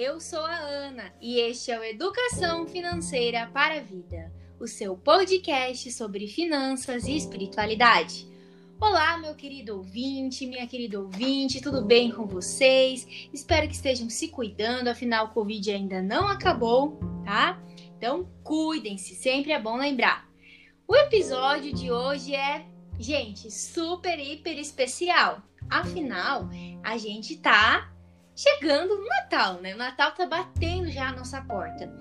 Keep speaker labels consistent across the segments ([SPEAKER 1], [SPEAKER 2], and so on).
[SPEAKER 1] eu sou a Ana e este é o Educação Financeira para a Vida, o seu podcast sobre finanças e espiritualidade. Olá, meu querido ouvinte, minha querida ouvinte, tudo bem com vocês? Espero que estejam se cuidando, afinal o Covid ainda não acabou, tá? Então cuidem-se, sempre é bom lembrar. O episódio de hoje é, gente, super, hiper especial. Afinal, a gente tá chegando no Natal, né? O Natal tá batendo já a nossa porta.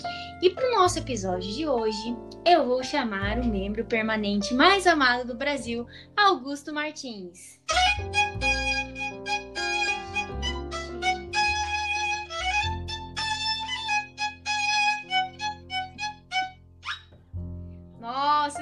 [SPEAKER 1] E pro nosso episódio de hoje, eu vou chamar o membro permanente mais amado do Brasil, Augusto Martins. Nossa,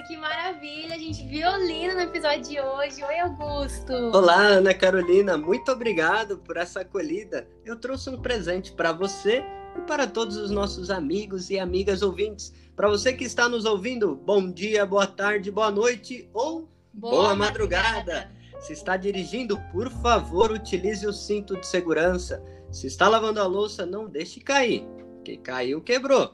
[SPEAKER 1] que maravilha, gente! Violino no episódio de hoje. Oi, Augusto!
[SPEAKER 2] Olá, Ana Carolina. Muito obrigado por essa acolhida. Eu trouxe um presente para você e para todos os nossos amigos e amigas ouvintes. Para você que está nos ouvindo, bom dia, boa tarde, boa noite ou boa, boa madrugada. madrugada. Se está dirigindo, por favor, utilize o cinto de segurança. Se está lavando a louça, não deixe cair. Que caiu, quebrou.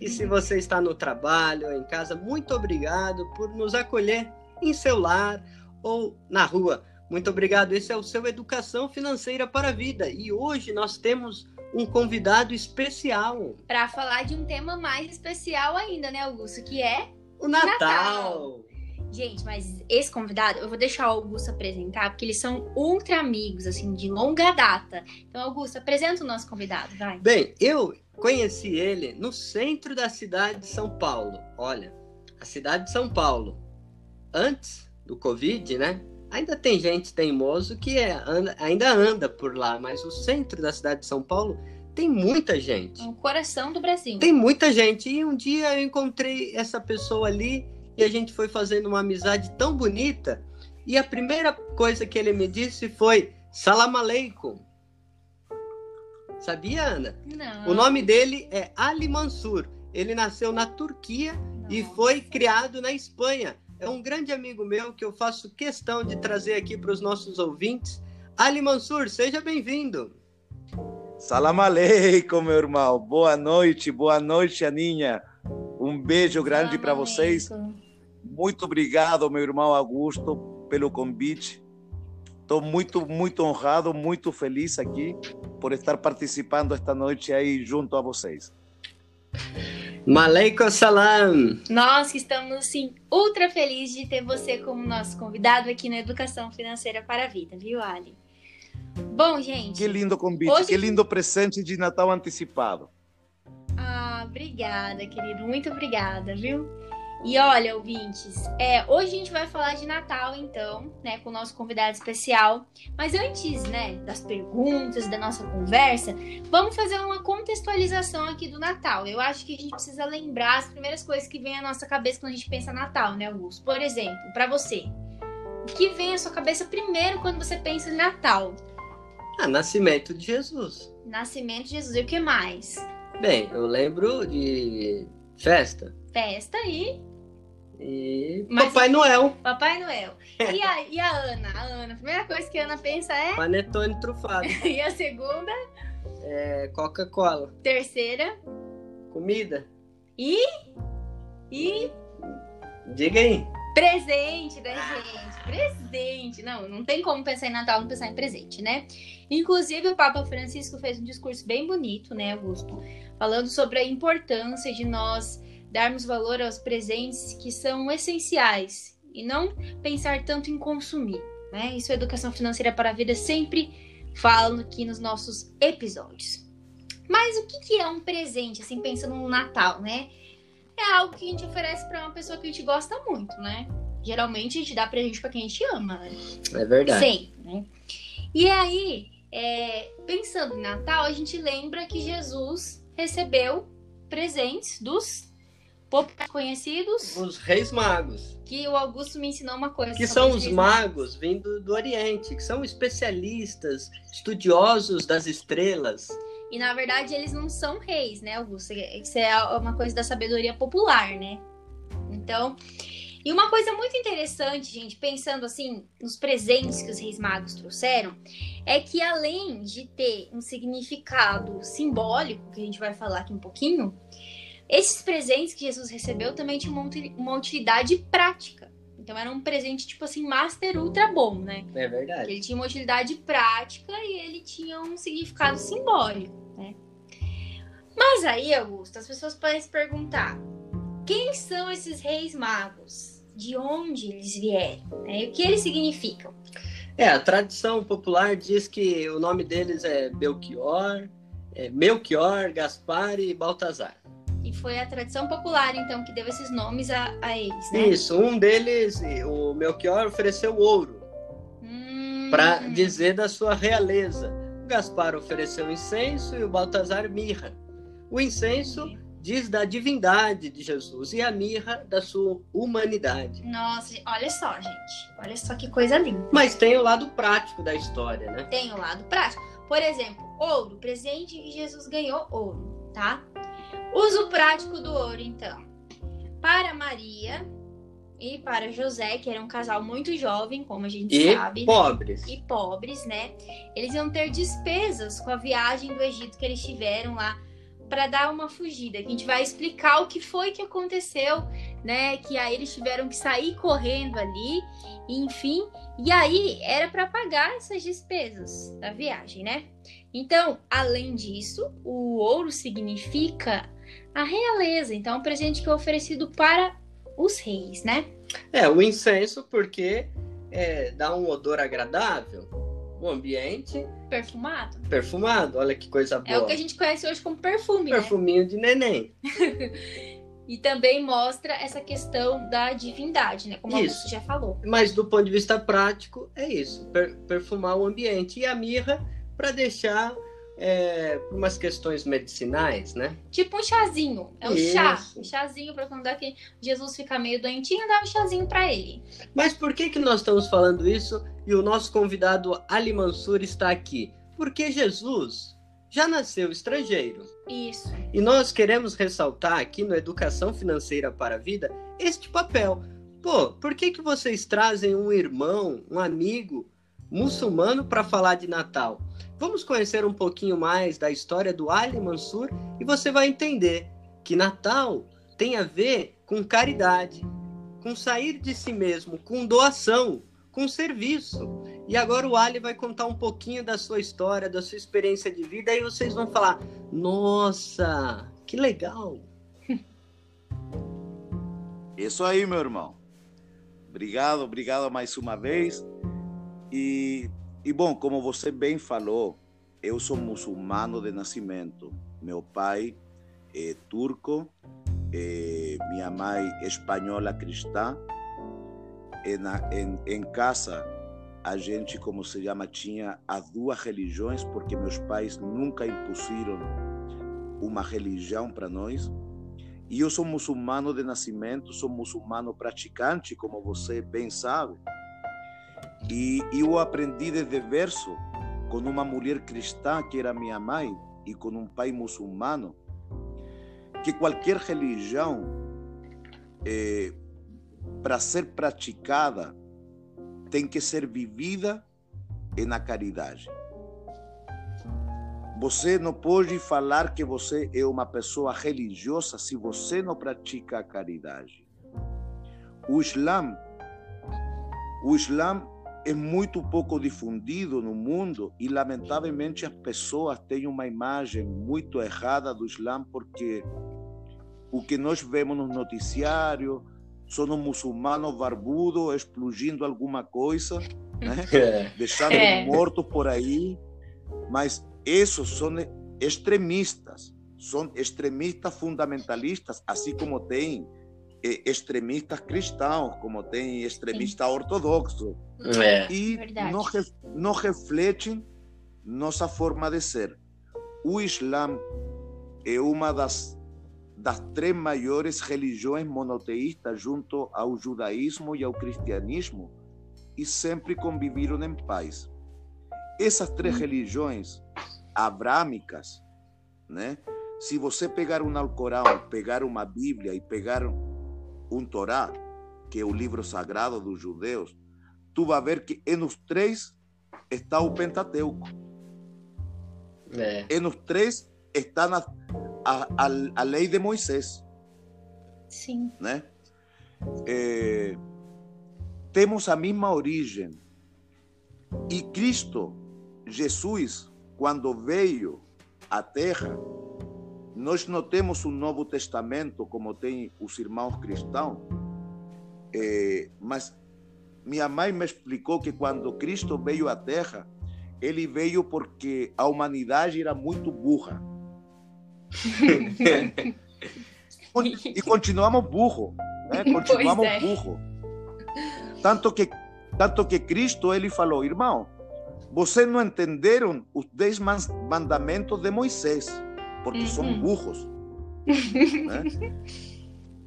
[SPEAKER 2] E se você está no trabalho, em casa, muito obrigado por nos acolher em seu lar ou na rua. Muito obrigado. Esse é o seu Educação Financeira para a Vida. E hoje nós temos um convidado especial.
[SPEAKER 1] Para falar de um tema mais especial ainda, né, Augusto? Que é
[SPEAKER 2] o Natal. Natal.
[SPEAKER 1] Gente, mas esse convidado, eu vou deixar o Augusto apresentar, porque eles são ultra amigos, assim, de longa data. Então, Augusto, apresenta o nosso convidado, vai.
[SPEAKER 2] Bem, eu Conheci ele no centro da cidade de São Paulo. Olha, a cidade de São Paulo, antes do Covid, né? Ainda tem gente teimoso que é, anda, ainda anda por lá, mas o centro da cidade de São Paulo tem muita gente.
[SPEAKER 1] É o coração do Brasil.
[SPEAKER 2] Tem muita gente. E um dia eu encontrei essa pessoa ali e a gente foi fazendo uma amizade tão bonita. E a primeira coisa que ele me disse foi: Salam aleikum. Sabia, Ana?
[SPEAKER 1] Não.
[SPEAKER 2] O nome dele é Ali Mansur. Ele nasceu na Turquia e foi criado na Espanha. É um grande amigo meu que eu faço questão de trazer aqui para os nossos ouvintes. Ali Mansur, seja bem-vindo.
[SPEAKER 3] Salam aleikum, meu irmão. Boa noite, boa noite, Aninha. Um beijo grande para vocês. Muito obrigado, meu irmão Augusto, pelo convite. Estou muito, muito honrado, muito feliz aqui por estar participando esta noite aí junto a vocês.
[SPEAKER 2] Maleikum salam!
[SPEAKER 1] Nós que estamos, sim, ultra felizes de ter você como nosso convidado aqui na Educação Financeira para a Vida, viu, Ali? Bom, gente...
[SPEAKER 3] Que lindo convite, hoje... que lindo presente de Natal antecipado.
[SPEAKER 1] Ah, obrigada, querido, muito obrigada, viu? E olha, ouvintes, é, hoje a gente vai falar de Natal, então, né, com o nosso convidado especial. Mas antes, né, das perguntas, da nossa conversa, vamos fazer uma contextualização aqui do Natal. Eu acho que a gente precisa lembrar as primeiras coisas que vem à nossa cabeça quando a gente pensa Natal, né, Augusto? Por exemplo, para você, o que vem à sua cabeça primeiro quando você pensa em Natal?
[SPEAKER 2] Ah, nascimento de Jesus.
[SPEAKER 1] Nascimento de Jesus. E o que mais?
[SPEAKER 2] Bem, eu lembro de festa.
[SPEAKER 1] Festa e
[SPEAKER 2] e Mas, Papai Noel.
[SPEAKER 1] Papai Noel. E a, e a Ana? A Ana, a primeira coisa que a Ana pensa é.
[SPEAKER 2] Panetone trufado.
[SPEAKER 1] e a segunda?
[SPEAKER 2] É Coca-Cola.
[SPEAKER 1] Terceira?
[SPEAKER 2] Comida.
[SPEAKER 1] E? E?
[SPEAKER 2] Diga aí.
[SPEAKER 1] Presente, né, gente? Presente. Não, não tem como pensar em Natal não pensar em presente, né? Inclusive, o Papa Francisco fez um discurso bem bonito, né, Augusto? Falando sobre a importância de nós darmos valor aos presentes que são essenciais e não pensar tanto em consumir. Né? Isso é educação financeira para a vida, sempre falo aqui nos nossos episódios. Mas o que, que é um presente, assim, pensando no Natal, né? É algo que a gente oferece para uma pessoa que a gente gosta muito, né? Geralmente a gente dá presente para quem a gente ama, né?
[SPEAKER 2] É verdade.
[SPEAKER 1] Sempre, né? E aí, é, pensando em Natal, a gente lembra que Jesus recebeu presentes dos poucos conhecidos.
[SPEAKER 2] Os reis magos.
[SPEAKER 1] Que o Augusto me ensinou uma coisa.
[SPEAKER 2] Que são os magos vindo do Oriente, que são especialistas, estudiosos das estrelas.
[SPEAKER 1] E na verdade eles não são reis, né, Augusto? Isso é uma coisa da sabedoria popular, né? Então, E uma coisa muito interessante, gente, pensando assim nos presentes que os Reis Magos trouxeram, é que além de ter um significado simbólico, que a gente vai falar aqui um pouquinho, esses presentes que Jesus recebeu também tinham uma utilidade prática. Então era um presente, tipo assim, master ultra bom, né?
[SPEAKER 2] É verdade.
[SPEAKER 1] Ele tinha uma utilidade prática e ele tinha um significado simbólico, né? Mas aí, Augusto, as pessoas podem se perguntar: quem são esses reis magos? De onde eles vieram? Né? E o que eles significam?
[SPEAKER 2] É, a tradição popular diz que o nome deles é Belchior, é Melchior, Gaspar e Baltazar.
[SPEAKER 1] Foi a tradição popular, então, que deu esses nomes a, a eles, né?
[SPEAKER 2] Isso, um deles, o Melchior, ofereceu ouro hum... para dizer da sua realeza. O Gaspar ofereceu incenso e o Baltazar mirra. O incenso diz da divindade de Jesus e a mirra da sua humanidade.
[SPEAKER 1] Nossa, olha só, gente. Olha só que coisa linda.
[SPEAKER 2] Mas tem o lado prático da história, né?
[SPEAKER 1] Tem o lado prático. Por exemplo, ouro, presente que Jesus ganhou ouro, tá? Uso prático do ouro, então. Para Maria e para José, que era um casal muito jovem, como a gente
[SPEAKER 2] e
[SPEAKER 1] sabe.
[SPEAKER 2] E pobres.
[SPEAKER 1] Né? E pobres, né? Eles iam ter despesas com a viagem do Egito que eles tiveram lá para dar uma fugida. A gente vai explicar o que foi que aconteceu, né? Que aí eles tiveram que sair correndo ali, enfim. E aí era para pagar essas despesas da viagem, né? Então, além disso, o ouro significa a realeza. Então, é um presente que é oferecido para os reis, né?
[SPEAKER 2] É, o incenso, porque é, dá um odor agradável, o ambiente.
[SPEAKER 1] Perfumado.
[SPEAKER 2] Perfumado, olha que coisa boa.
[SPEAKER 1] É o que a gente conhece hoje como perfume,
[SPEAKER 2] né? Perfuminho
[SPEAKER 1] né?
[SPEAKER 2] de neném.
[SPEAKER 1] e também mostra essa questão da divindade, né? Como isso. já falou.
[SPEAKER 2] Mas do ponto de vista prático, é isso: per perfumar o ambiente. E a mirra para deixar é, por umas questões medicinais, né?
[SPEAKER 1] Tipo um chazinho. É um Isso. chá. Um chazinho para quando que Jesus fica meio doentinho, dá um chazinho para ele.
[SPEAKER 2] Mas por que, que nós estamos falando isso e o nosso convidado Ali Mansur está aqui? Porque Jesus já nasceu estrangeiro.
[SPEAKER 1] Isso.
[SPEAKER 2] E nós queremos ressaltar aqui no Educação Financeira para a Vida este papel. Pô, por que, que vocês trazem um irmão, um amigo muçulmano para falar de Natal? Vamos conhecer um pouquinho mais da história do Ali Mansur e você vai entender que Natal tem a ver com caridade, com sair de si mesmo, com doação, com serviço. E agora o Ali vai contar um pouquinho da sua história, da sua experiência de vida e vocês vão falar: "Nossa, que legal!"
[SPEAKER 3] Isso aí, meu irmão. Obrigado, obrigado mais uma vez. E e bom, como você bem falou, eu sou muçulmano de nascimento. Meu pai é turco, é, minha mãe é espanhola cristã. E na, em, em casa, a gente, como se chama, tinha as duas religiões, porque meus pais nunca impuseram uma religião para nós. E eu sou muçulmano de nascimento, sou muçulmano praticante, como você bem sabe. E eu aprendi desde verso com uma mulher cristã que era minha mãe e com um pai muçulmano que qualquer religião é, para ser praticada tem que ser vivida na caridade. Você não pode falar que você é uma pessoa religiosa se você não pratica a caridade. O Islã, o Islã é muito pouco difundido no mundo e, lamentavelmente, as pessoas têm uma imagem muito errada do Islã porque o que nós vemos no noticiário são os muçulmanos barbudos explodindo alguma coisa, né? É. deixando é. mortos por aí, mas esses são extremistas, são extremistas fundamentalistas, assim como tem extremistas cristãos, como tem extremista ortodoxo. É. E não, não refletem nossa forma de ser. O Islã é uma das, das três maiores religiões monoteístas junto ao judaísmo e ao cristianismo e sempre conviveram em paz. Essas três hum. religiões abrâmicas, né? Se você pegar um Alcorão, pegar uma Bíblia e pegar um Torá, que é o livro sagrado dos judeus, tu vai ver que é nos três está o Pentateuco. É. E nos três está na, a, a, a lei de Moisés.
[SPEAKER 1] Sim.
[SPEAKER 3] Né? É, temos a mesma origem. E Cristo, Jesus, quando veio à Terra, nós não temos um Novo Testamento como tem os irmãos cristãos, é, mas minha mãe me explicou que quando Cristo veio à Terra, ele veio porque a humanidade era muito burra. e continuamos burro, né? continuamos é. burro. Tanto que, tanto que Cristo ele falou, irmão, vocês não entenderam os dez mandamentos de Moisés, porque uhum. são burros. né?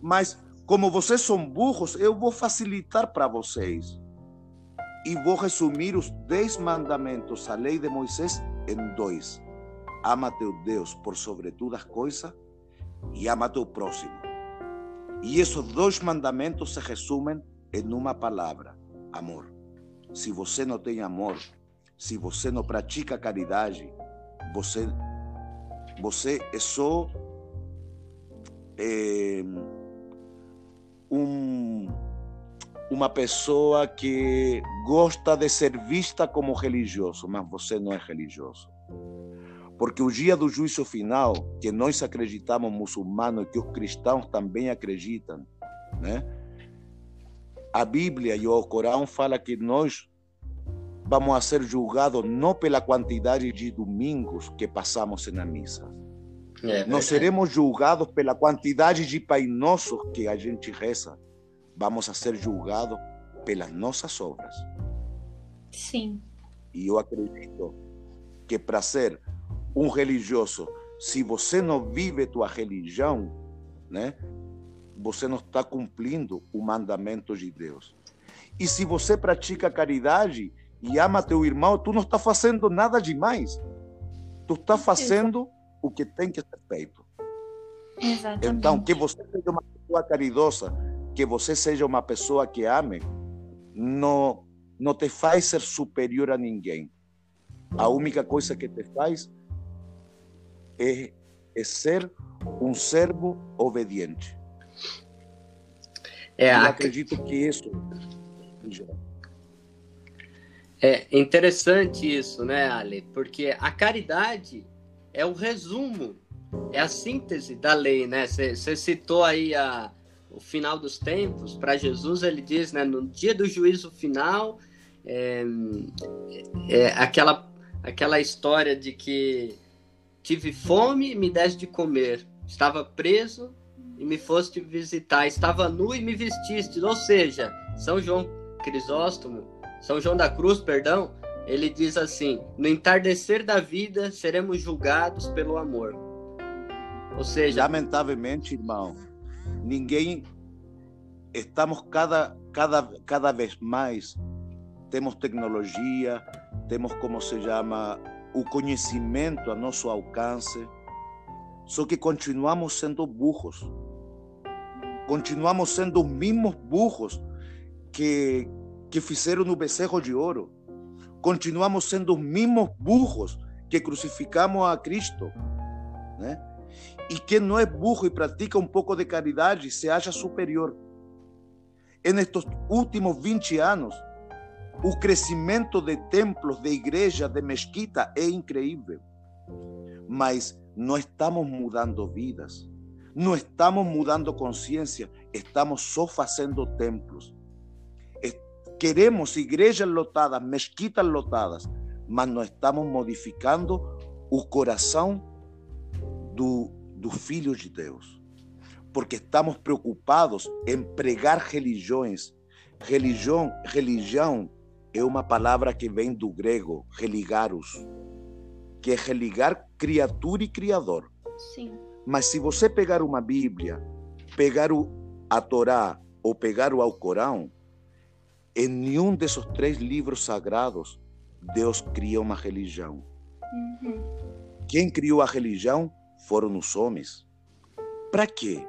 [SPEAKER 3] Mas como vocês são burros, eu vou facilitar para vocês. E vou resumir os dez mandamentos, a lei de Moisés, em dois. Ama teu Deus por sobre todas as coisas e ama teu próximo. E esses dois mandamentos se resumem em uma palavra: amor. Se você não tem amor, se você não pratica caridade, você, você é só. É, um, uma pessoa que gosta de ser vista como religioso, mas você não é religioso. Porque o dia do juízo final, que nós acreditamos muçulmanos que os cristãos também acreditam, né? A Bíblia e o Corão fala que nós vamos a ser julgados não pela quantidade de domingos que passamos na missa, é, Nós seremos julgados pela quantidade de Pai Nossos que a gente reza. Vamos a ser julgados pelas nossas obras.
[SPEAKER 1] Sim.
[SPEAKER 3] E eu acredito que para ser um religioso, se você não vive tua religião, né, você não está cumprindo o mandamento de Deus. E se você pratica caridade e ama teu irmão, tu não está fazendo nada demais. Tu está fazendo o que tem que ser feito.
[SPEAKER 1] Exatamente.
[SPEAKER 3] Então, que você seja uma pessoa caridosa, que você seja uma pessoa que ame, não, não te faz ser superior a ninguém. A única coisa que te faz é, é ser um servo obediente. É, Eu acredito que isso.
[SPEAKER 2] É interessante isso, né, Ale? Porque a caridade é o resumo, é a síntese da lei, né? Você citou aí a, o final dos tempos, para Jesus ele diz, né, no dia do juízo final, é, é, aquela, aquela história de que tive fome e me deste de comer, estava preso e me foste visitar, estava nu e me vestiste, ou seja, São João Crisóstomo, São João da Cruz, perdão, ele diz assim: No entardecer da vida seremos julgados pelo amor. Ou seja,
[SPEAKER 3] lamentavelmente, irmão, ninguém estamos cada cada cada vez mais temos tecnologia, temos como se chama o conhecimento a nosso alcance, só que continuamos sendo burros. Continuamos sendo os mesmos burros que que fizeram no bezerro de ouro continuamos sendo os mesmos burros que crucificamos a Cristo. Né? E quem não é burro e pratica um pouco de caridade se acha superior. En estos últimos 20 anos, o crescimento de templos, de igreja, de mesquita é incrível. Mas não estamos mudando vidas, não estamos mudando consciência, estamos só fazendo templos. Queremos igrejas lotadas, mesquitas lotadas, mas não estamos modificando o coração do, do Filho de Deus. Porque estamos preocupados em pregar religiões. Religião, religião é uma palavra que vem do grego, religarus, que é religar criatura e criador.
[SPEAKER 1] Sim.
[SPEAKER 3] Mas se você pegar uma Bíblia, pegar o, a Torá ou pegar o Alcorão, em nenhum desses três livros sagrados, Deus cria uma religião. Uhum. Quem criou a religião foram os homens. Para quê?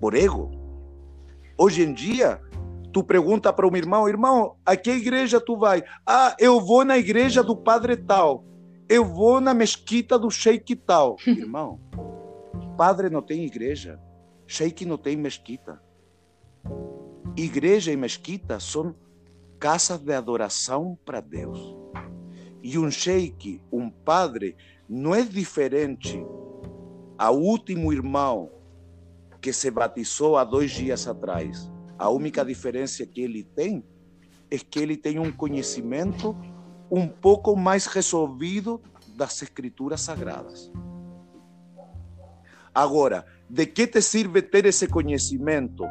[SPEAKER 3] Por ego? Hoje em dia, tu pergunta para um irmão, irmão, a que igreja tu vai? Ah, eu vou na igreja do padre tal. Eu vou na mesquita do sheik tal. irmão, padre não tem igreja. Sheik não tem mesquita. Igreja e mesquita são casas de adoração para Deus. E um sheik, um padre, não é diferente ao último irmão que se batizou há dois dias atrás. A única diferença que ele tem é que ele tem um conhecimento um pouco mais resolvido das escrituras sagradas. Agora, de que te serve ter esse conhecimento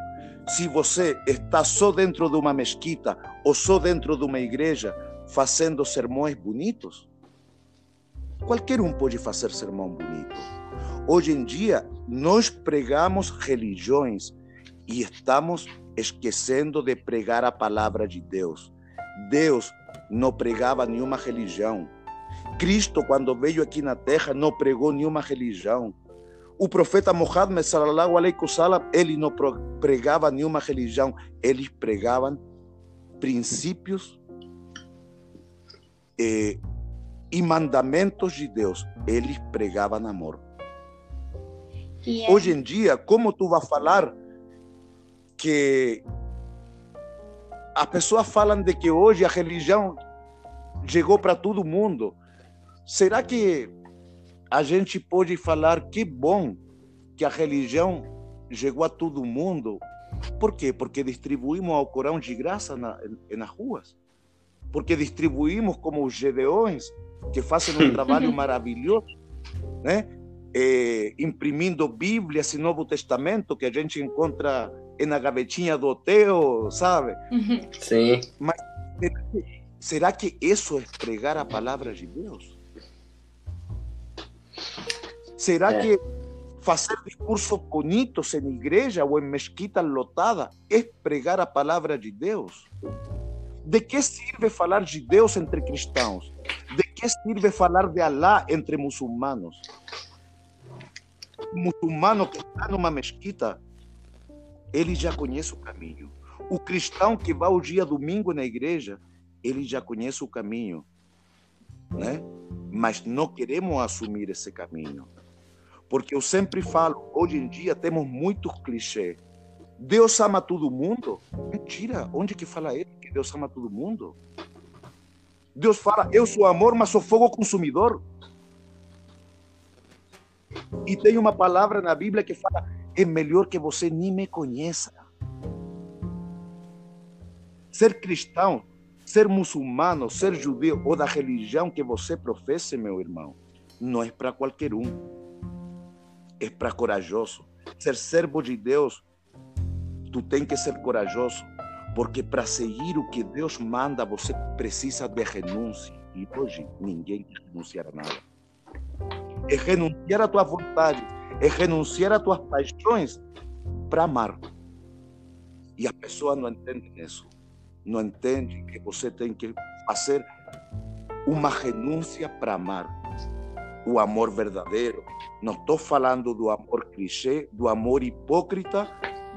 [SPEAKER 3] se você está só dentro de uma mesquita ou só dentro de uma igreja fazendo sermões bonitos? Qualquer um pode fazer sermão bonito. Hoje em dia, nós pregamos religiões e estamos esquecendo de pregar a palavra de Deus. Deus não pregava nenhuma religião. Cristo, quando veio aqui na terra, não pregou nenhuma religião. O profeta Muhammad, sallallahu alaihi wasallam, ele não pregava nenhuma religião. Eles pregavam princípios e, e mandamentos de Deus. Eles pregavam amor. Yeah. Hoje em dia, como tu vai falar que as pessoas falam de que hoje a religião chegou para todo mundo. Será que a gente pode falar que bom que a religião chegou a todo mundo? Por quê? Porque distribuímos o Corão de graça na, nas ruas. Porque distribuímos como os gedeões, que fazem um trabalho maravilhoso, né? É, imprimindo Bíblias e Novo Testamento, que a gente encontra na gavetinha do hotel, sabe?
[SPEAKER 2] Sim.
[SPEAKER 3] Mas será que isso é pregar a palavra de Deus? Será é. que fazer discursos bonitos em igreja ou em mesquita lotada é pregar a palavra de Deus? De que serve falar de Deus entre cristãos? De que serve falar de Alá entre muçulmanos? O muçulmano que está numa mesquita ele já conhece o caminho. O cristão que vai o dia domingo na igreja, ele já conhece o caminho, né? Mas não queremos assumir esse caminho. Porque eu sempre falo, hoje em dia temos muitos clichês. Deus ama todo mundo? Mentira. Onde que fala ele que Deus ama todo mundo? Deus fala, eu sou amor, mas sou fogo consumidor. E tem uma palavra na Bíblia que fala, é melhor que você nem me conheça. Ser cristão, ser muçulmano, ser judeu ou da religião que você professa, meu irmão, não é para qualquer um. É para corajoso. Ser servo de Deus, tu tem que ser corajoso, porque para seguir o que Deus manda, você precisa de renúncia. E hoje ninguém quer renunciar a nada. É renunciar à tua vontade é renunciar a tuas paixões para amar. E a pessoa não entende isso. Não entende que você tem que fazer uma renúncia para amar. O amor verdadeiro. Não estou falando do amor clichê, do amor hipócrita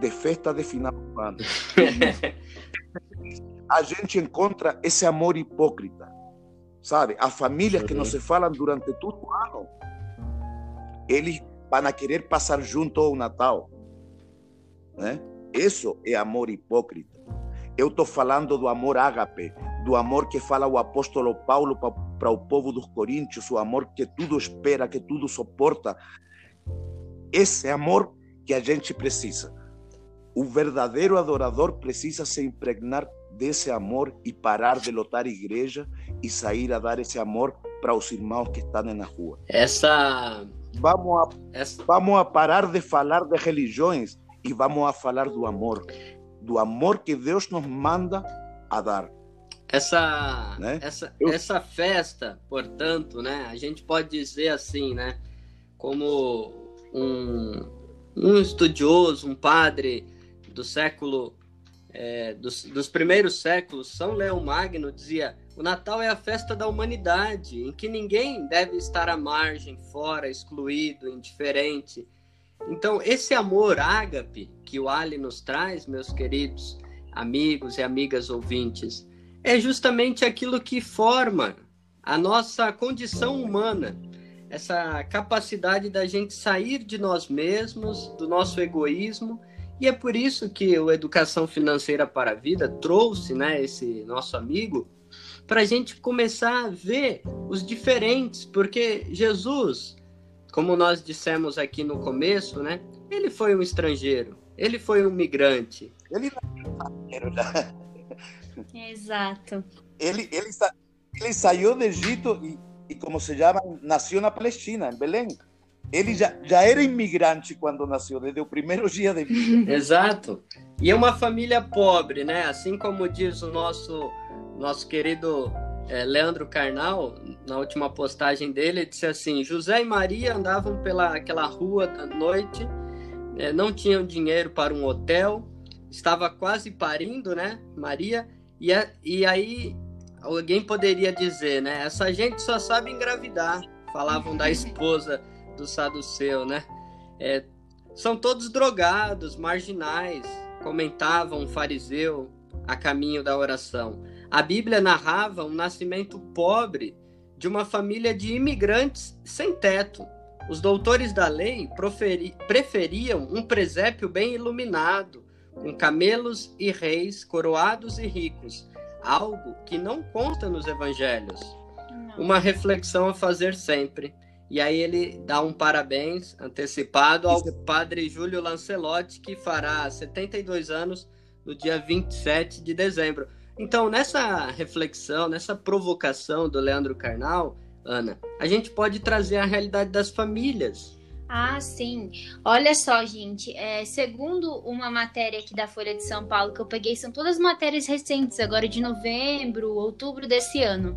[SPEAKER 3] de festa de final do ano. a gente encontra esse amor hipócrita. Sabe? As famílias que não se falam durante todo o ano, eles para querer passar junto ao Natal. Né? Isso é amor hipócrita. Eu estou falando do amor ágape, do amor que fala o apóstolo Paulo para o povo dos Coríntios, o amor que tudo espera, que tudo suporta. Esse amor que a gente precisa. O verdadeiro adorador precisa se impregnar desse amor e parar de lotar igreja e sair a dar esse amor para os irmãos que estão na rua.
[SPEAKER 2] Essa
[SPEAKER 3] Vamos a, Essa... vamos a parar de falar de religiões e vamos a falar do amor. Do amor que Deus nos manda a dar.
[SPEAKER 2] Essa, né? essa, Eu... essa festa, portanto, né, a gente pode dizer assim, né, como um, um estudioso, um padre do século, é, dos, dos primeiros séculos, São Leão Magno dizia: o Natal é a festa da humanidade, em que ninguém deve estar à margem, fora, excluído, indiferente. Então, esse amor ágape que o Ali nos traz, meus queridos amigos e amigas ouvintes, é justamente aquilo que forma a nossa condição humana, essa capacidade da gente sair de nós mesmos, do nosso egoísmo, e é por isso que o Educação Financeira para a Vida trouxe, né, esse nosso amigo, para a gente começar a ver os diferentes, porque Jesus, como nós dissemos aqui no começo, né, ele foi um estrangeiro, ele foi um migrante.
[SPEAKER 3] Ele não
[SPEAKER 1] já. Exato.
[SPEAKER 3] Ele, ele, ele saiu do Egito e, e, como se chama, nasceu na Palestina, em Belém. Ele já, já era imigrante quando nasceu, desde o primeiro dia de vida.
[SPEAKER 2] Exato. E é uma família pobre, né? Assim como diz o nosso, nosso querido é, Leandro Carnal, na última postagem dele, disse assim: José e Maria andavam pela aquela rua da noite, é, não tinham dinheiro para um hotel, estava quase parindo, né, Maria? E, e aí alguém poderia dizer, né? Essa gente só sabe engravidar. Falavam da esposa do saduceu, né? É, são todos drogados, marginais, comentavam um fariseu a caminho da oração. A Bíblia narrava um nascimento pobre de uma família de imigrantes sem teto. Os doutores da lei preferiam um presépio bem iluminado, com camelos e reis coroados e ricos, algo que não consta nos evangelhos. Não. Uma reflexão a fazer sempre. E aí ele dá um parabéns antecipado ao padre Júlio Lancelotti, que fará 72 anos no dia 27 de dezembro. Então, nessa reflexão, nessa provocação do Leandro Carnal, Ana, a gente pode trazer a realidade das famílias.
[SPEAKER 1] Ah, sim. Olha só, gente. É, segundo uma matéria aqui da Folha de São Paulo que eu peguei, são todas matérias recentes, agora de novembro, outubro desse ano.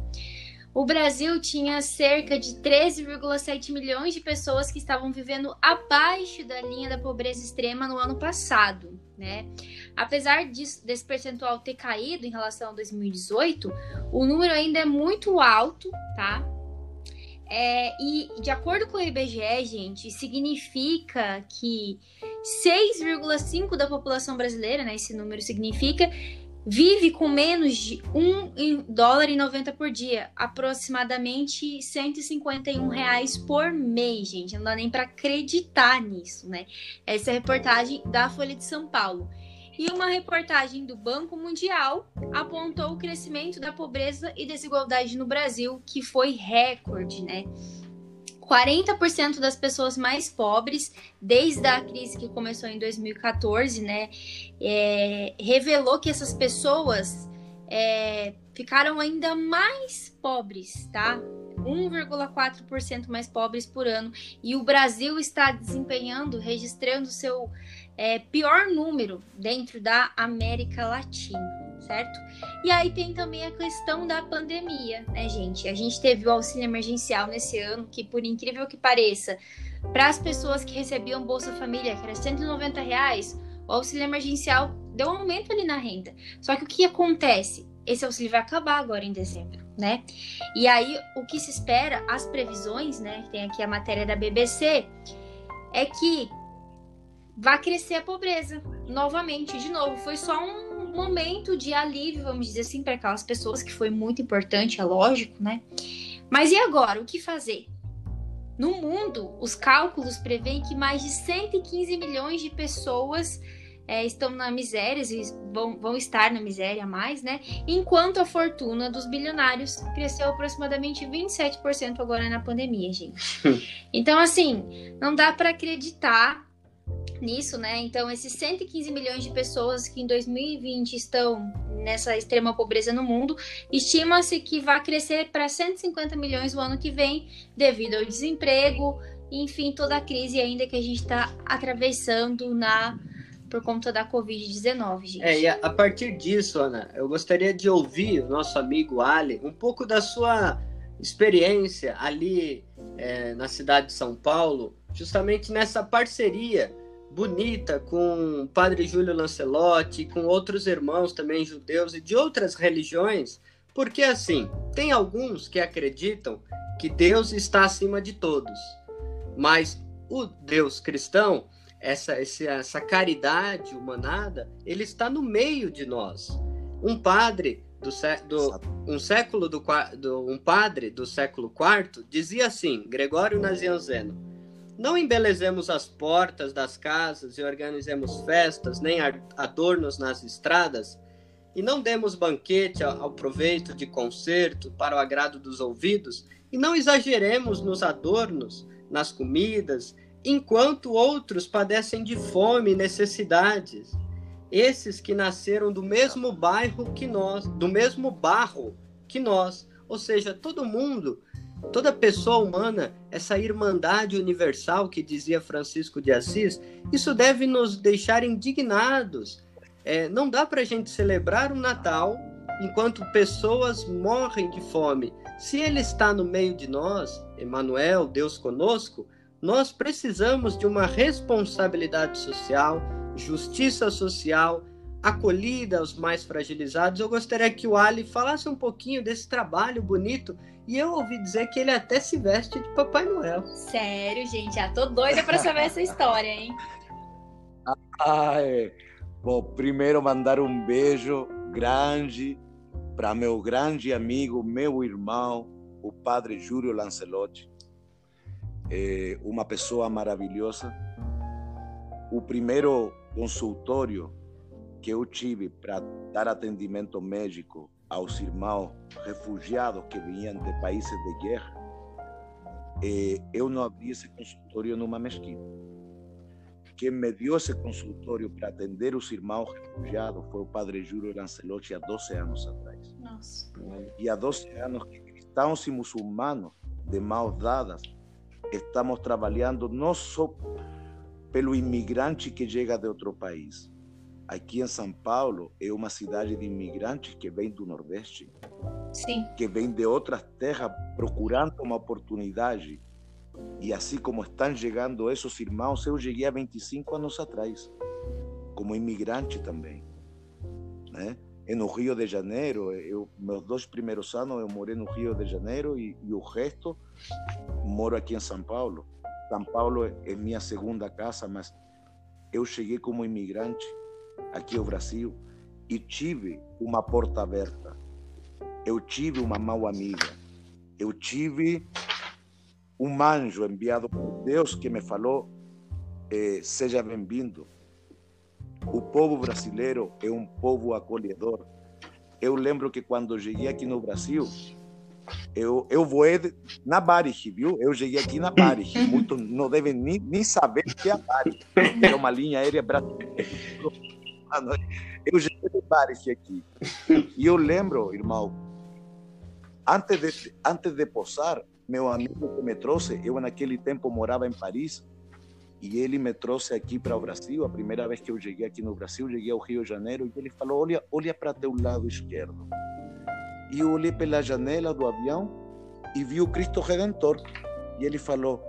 [SPEAKER 1] O Brasil tinha cerca de 13,7 milhões de pessoas que estavam vivendo abaixo da linha da pobreza extrema no ano passado, né? Apesar disso, desse percentual ter caído em relação a 2018, o número ainda é muito alto, tá? É, e de acordo com o IBGE, gente, significa que 6,5% da população brasileira, né, esse número significa, vive com menos de 1 dólar e 90 por dia, aproximadamente 151 reais por mês, gente. Não dá nem para acreditar nisso, né? Essa é a reportagem da Folha de São Paulo. E uma reportagem do Banco Mundial apontou o crescimento da pobreza e desigualdade no Brasil, que foi recorde, né? 40% das pessoas mais pobres, desde a crise que começou em 2014, né, é, revelou que essas pessoas é, ficaram ainda mais pobres, tá? 1,4% mais pobres por ano. E o Brasil está desempenhando, registrando seu é, pior número dentro da América Latina, certo? E aí tem também a questão da pandemia, né, gente? A gente teve o auxílio emergencial nesse ano, que por incrível que pareça, para as pessoas que recebiam Bolsa Família, que era 190 reais, o auxílio emergencial deu um aumento ali na renda. Só que o que acontece? Esse auxílio vai acabar agora em dezembro, né? E aí o que se espera, as previsões, né? Tem aqui a matéria da BBC, é que vai crescer a pobreza novamente, de novo. Foi só um momento de alívio, vamos dizer assim, para aquelas pessoas, que foi muito importante, é lógico, né? Mas e agora? O que fazer? No mundo, os cálculos prevêem que mais de 115 milhões de pessoas é, estão na miséria, vão, vão estar na miséria mais, né? Enquanto a fortuna dos bilionários cresceu aproximadamente 27% agora na pandemia, gente. Então, assim, não dá para acreditar nisso, né? Então, esses 115 milhões de pessoas que em 2020 estão nessa extrema pobreza no mundo, estima-se que vai crescer para 150 milhões o ano que vem, devido ao desemprego, enfim, toda a crise ainda que a gente está atravessando na por conta da Covid-19, gente.
[SPEAKER 2] É, e a, a, partir disso, Ana, eu gostaria de ouvir o nosso amigo Ali um pouco da sua experiência ali é, na cidade de São Paulo, justamente nessa parceria bonita com o padre Júlio Lancelotti, com outros irmãos também judeus e de outras religiões, porque assim, tem alguns que acreditam que Deus está acima de todos, mas o Deus cristão essa, essa caridade humanada, ele está no meio de nós. Um padre do, do um século do, do, um padre do século IV dizia assim, Gregório Nazianzeno: Não embelezemos as portas das casas e organizemos festas, nem adornos nas estradas, e não demos banquete ao proveito de concerto para o agrado dos ouvidos, e não exageremos nos adornos, nas comidas, enquanto outros padecem de fome e necessidades. Esses que nasceram do mesmo bairro que nós, do mesmo barro que nós, ou seja, todo mundo, toda pessoa humana, essa irmandade universal que dizia Francisco de Assis, isso deve nos deixar indignados. É, não dá para a gente celebrar o Natal enquanto pessoas morrem de fome. Se Ele está no meio de nós, Emmanuel, Deus conosco, nós precisamos de uma responsabilidade social, justiça social, acolhida aos mais fragilizados. Eu gostaria que o Ali falasse um pouquinho desse trabalho bonito. E eu ouvi dizer que ele até se veste de Papai Noel.
[SPEAKER 1] Sério, gente, já tô doida para saber essa história, hein?
[SPEAKER 3] Ai, bom, primeiro mandar um beijo grande para meu grande amigo, meu irmão, o padre Júlio Lancelotti, é uma pessoa maravilhosa. O primeiro consultório que eu tive para dar atendimento médico aos irmãos refugiados que vinham de países de guerra, eu não abri esse consultório numa mesquita. Quem me deu esse consultório para atender os irmãos refugiados foi o padre Júlio Lancelotti há 12 anos atrás.
[SPEAKER 1] Nossa.
[SPEAKER 3] E há 12 anos que cristãos e muçulmanos, de mãos dadas, estamos trabalhando não só pelo imigrante que chega de outro país. Aqui em São Paulo é uma cidade de imigrantes que vem do Nordeste,
[SPEAKER 1] Sim.
[SPEAKER 3] que vem de outras terras procurando uma oportunidade. E assim como estão chegando esses irmãos, eu cheguei há 25 anos atrás, como imigrante também, né? E no Rio de Janeiro, eu, meus dois primeiros anos eu morei no Rio de Janeiro e, e o resto moro aqui em São Paulo. São Paulo é minha segunda casa, mas eu cheguei como imigrante aqui ao Brasil e tive uma porta aberta. Eu tive uma mão amiga. Eu tive um anjo enviado por Deus que me falou: eh, seja bem-vindo. O povo brasileiro é um povo acolhedor. Eu lembro que quando cheguei aqui no Brasil, eu, eu voei na Barich, viu? Eu cheguei aqui na Barich. Muitos não devem nem, nem saber que é a Barich. É uma linha aérea brasileira. Eu cheguei na Barich aqui. E eu lembro, irmão, antes de, antes de posar, meu amigo que me trouxe, eu naquele tempo morava em Paris, e ele me trouxe aqui para o Brasil. A primeira vez que eu cheguei aqui no Brasil, cheguei ao Rio de Janeiro, e ele falou: Olha, olha para teu lado esquerdo. E eu olhei pela janela do avião e vi o Cristo Redentor. E ele falou: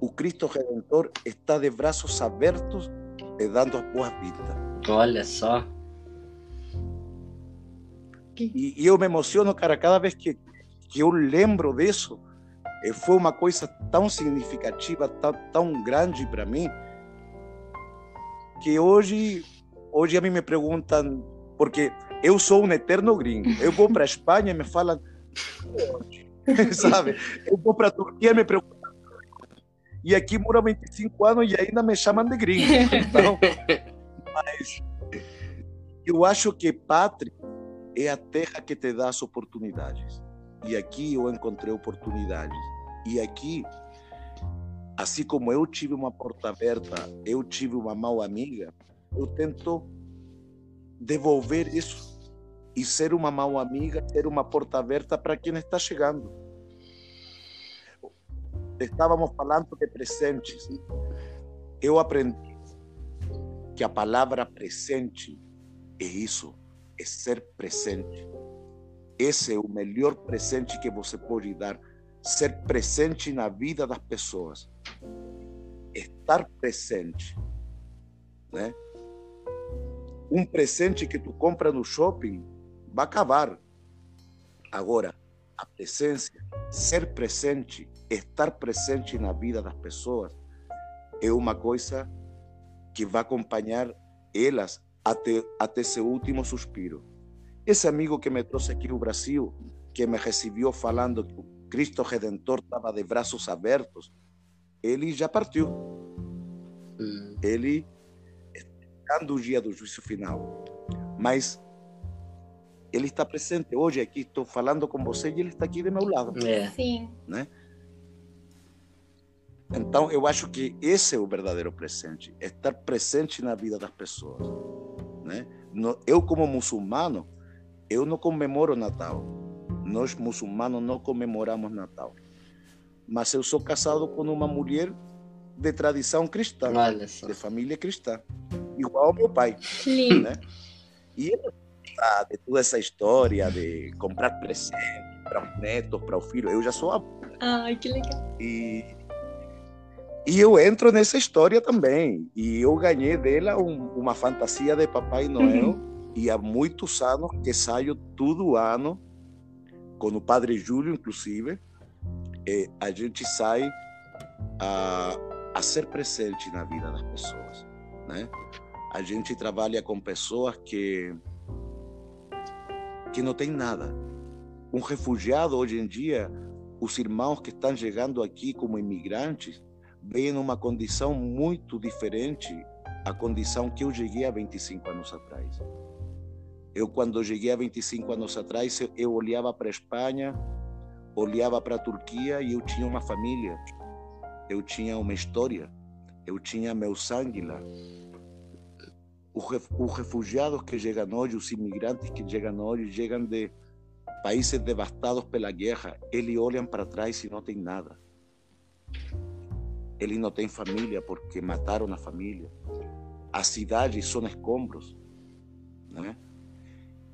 [SPEAKER 3] O Cristo Redentor está de braços abertos e dando as boas-vindas.
[SPEAKER 2] Olha só.
[SPEAKER 3] E, e, eu me emociono, cara, cada vez que, que eu lembro disso. Foi uma coisa tão significativa, tão, tão grande para mim, que hoje, hoje a mim me perguntam, porque eu sou um eterno gringo. Eu vou para a Espanha e me falam, sabe? Eu vou para a Turquia e me perguntam. E aqui moro 25 anos e ainda me chamam de gringo. Então, mas eu acho que pátria é a terra que te dá as oportunidades. E aqui eu encontrei oportunidades. E aqui, assim como eu tive uma porta aberta, eu tive uma mão amiga, eu tento devolver isso e ser uma mão amiga, ser uma porta aberta para quem está chegando. Estávamos falando de presentes. Eu aprendi a palavra presente é isso, é ser presente. Esse é o melhor presente que você pode dar, ser presente na vida das pessoas. Estar presente, né? Um presente que tu compra no shopping vai acabar. Agora, a presença, ser presente, estar presente na vida das pessoas é uma coisa que vai acompanhar elas até, até seu último suspiro. Esse amigo que me trouxe aqui no Brasil, que me recebeu falando que o Cristo Redentor estava de braços abertos, ele já partiu. Hum. Ele está no dia do juízo final. Mas ele está presente. Hoje aqui estou falando com você e ele está aqui do meu lado.
[SPEAKER 1] É. Sim.
[SPEAKER 3] Né? Então, eu acho que esse é o verdadeiro presente, estar presente na vida das pessoas, né? Eu como muçulmano, eu não comemoro Natal. Nós muçulmanos não comemoramos Natal. Mas eu sou casado com uma mulher de tradição cristã, de família cristã, igual ao meu pai, né? E ele de toda essa história de comprar presente para os netos, para o filho. Eu já sou avô.
[SPEAKER 1] Ai, que legal.
[SPEAKER 3] E e eu entro nessa história também. E eu ganhei dela um, uma fantasia de Papai Noel. Uhum. E há muitos anos que saio todo ano, com o Padre Júlio, inclusive, a gente sai a, a ser presente na vida das pessoas. Né? A gente trabalha com pessoas que, que não têm nada. Um refugiado, hoje em dia, os irmãos que estão chegando aqui como imigrantes, veio numa condição muito diferente à condição que eu cheguei há 25 anos atrás. Eu, quando cheguei há 25 anos atrás, eu, olhava para a Espanha, olhava para a Turquia e eu tinha uma família, eu tinha uma história, eu tinha meu sangue lá. Os refugiados que chegam hoje, os imigrantes que chegam hoje, chegam de países devastados pela guerra, eles olham para trás e não tem nada ele não tem família porque mataram a família. As cidades são escombros, né?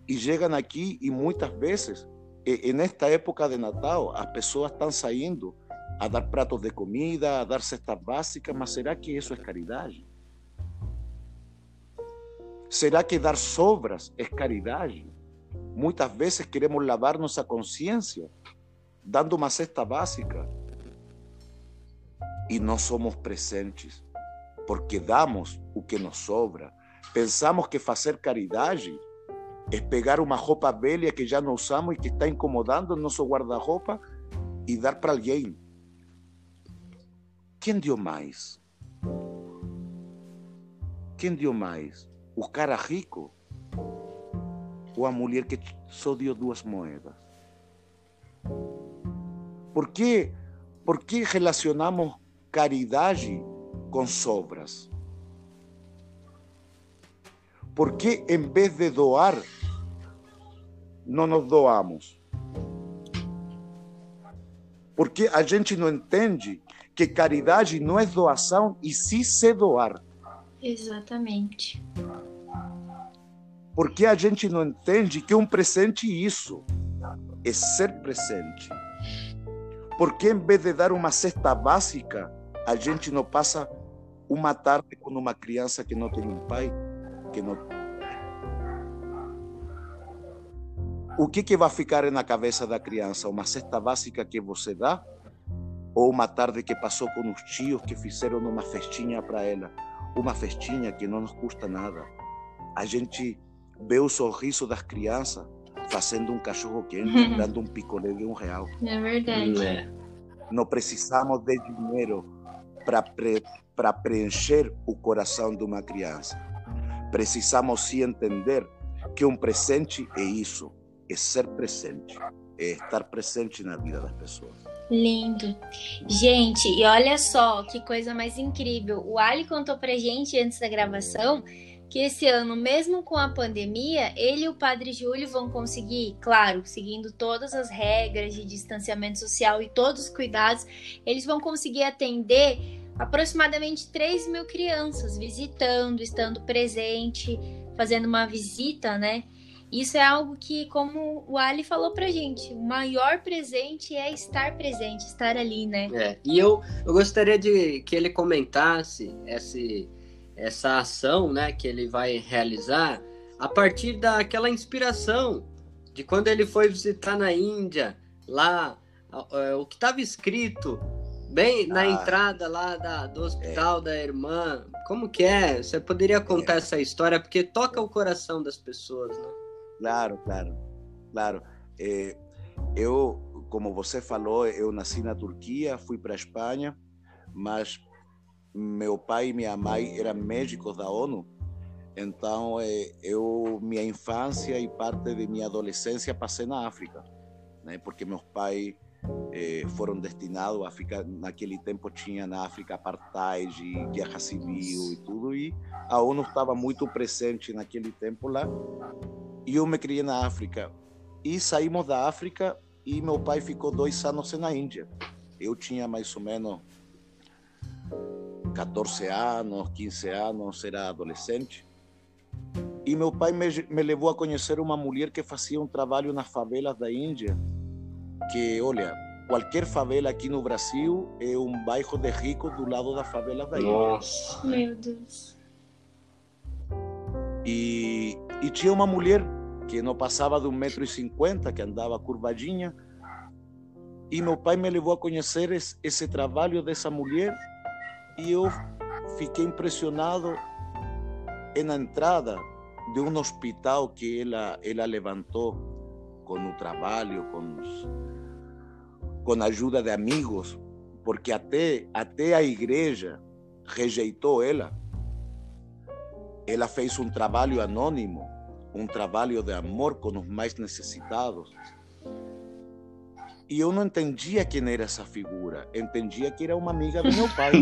[SPEAKER 3] E chegam aqui e muitas vezes, e, nesta época de Natal, as pessoas estão saindo a dar pratos de comida, a dar cestas básicas, mas será que isso é caridade? Será que dar sobras é caridade? Muitas vezes queremos lavar nossa consciência dando uma cesta básica, e não somos presentes, porque damos o que nos sobra. Pensamos que fazer caridade é pegar uma roupa velha que já não usamos e que está incomodando nosso guarda-roupa e dar para alguém. Quem deu mais? Quem deu mais? O cara rico ou a mulher que só deu duas moedas? Por que, por que relacionamos caridade com sobras? Por que em vez de doar, não nos doamos? Porque a gente não entende que caridade não é doação e sim se doar.
[SPEAKER 1] Exatamente.
[SPEAKER 3] Porque a gente não entende que um presente é isso é ser presente. Porque em vez de dar uma cesta básica, a gente não passa uma tarde com uma criança que não tem um pai, que não o que, que vai ficar na cabeça da criança? Uma cesta básica que você dá? Ou uma tarde que passou com os tios que fizeram uma festinha para ela? Uma festinha que não nos custa nada. A gente vê o sorriso das crianças fazendo um cachorro quente, dando um picolé de um real.
[SPEAKER 1] É verdade. É.
[SPEAKER 3] Não precisamos de dinheiro para pre, preencher o coração de uma criança. Precisamos sim entender que um presente é isso, é ser presente, é estar presente na vida das pessoas.
[SPEAKER 1] Lindo. Gente, e olha só que coisa mais incrível. O Ali contou pra gente antes da gravação que esse ano, mesmo com a pandemia, ele e o Padre Júlio vão conseguir, claro, seguindo todas as regras de distanciamento social e todos os cuidados, eles vão conseguir atender aproximadamente 3 mil crianças visitando, estando presente, fazendo uma visita, né? Isso é algo que, como o Ali falou pra gente, o maior presente é estar presente, estar ali, né?
[SPEAKER 2] É, e eu, eu gostaria de que ele comentasse esse, essa ação, né, que ele vai realizar a partir daquela inspiração de quando ele foi visitar na Índia, lá, o que estava escrito Bem na ah, entrada lá da, do hospital é. da irmã. Como que é? Você poderia contar é. essa história? Porque toca o coração das pessoas, né?
[SPEAKER 3] Claro, claro, claro. É, eu, como você falou, eu nasci na Turquia, fui para a Espanha, mas meu pai e minha mãe eram médicos da ONU. Então, é, eu, minha infância e parte de minha adolescência passei na África, né? Porque meus pais eh, foram destinados a ficar naquele tempo tinha na África apartheid, guerra civil e tudo e a ONU estava muito presente naquele tempo lá e eu me criei na África. E saímos da África e meu pai ficou dois anos na Índia eu tinha mais ou menos 14 anos 15 anos era adolescente. E meu pai me, me levou a conhecer uma mulher que fazia um trabalho nas favelas da Índia que, olha, qualquer favela aqui no Brasil é um bairro de ricos do lado da favela da ilha.
[SPEAKER 1] Nossa. Meu Deus.
[SPEAKER 3] E, e tinha uma mulher que não passava de um metro e cinquenta, que andava curvadinha. E meu pai me levou a conhecer esse, esse trabalho dessa mulher e eu fiquei impressionado na entrada de um hospital que ela, ela levantou com o trabalho, com os, com a ajuda de amigos, porque até, até a igreja rejeitou ela. Ela fez um trabalho anônimo, um trabalho de amor com os mais necessitados. E eu não entendia quem era essa figura. Entendia que era uma amiga do meu pai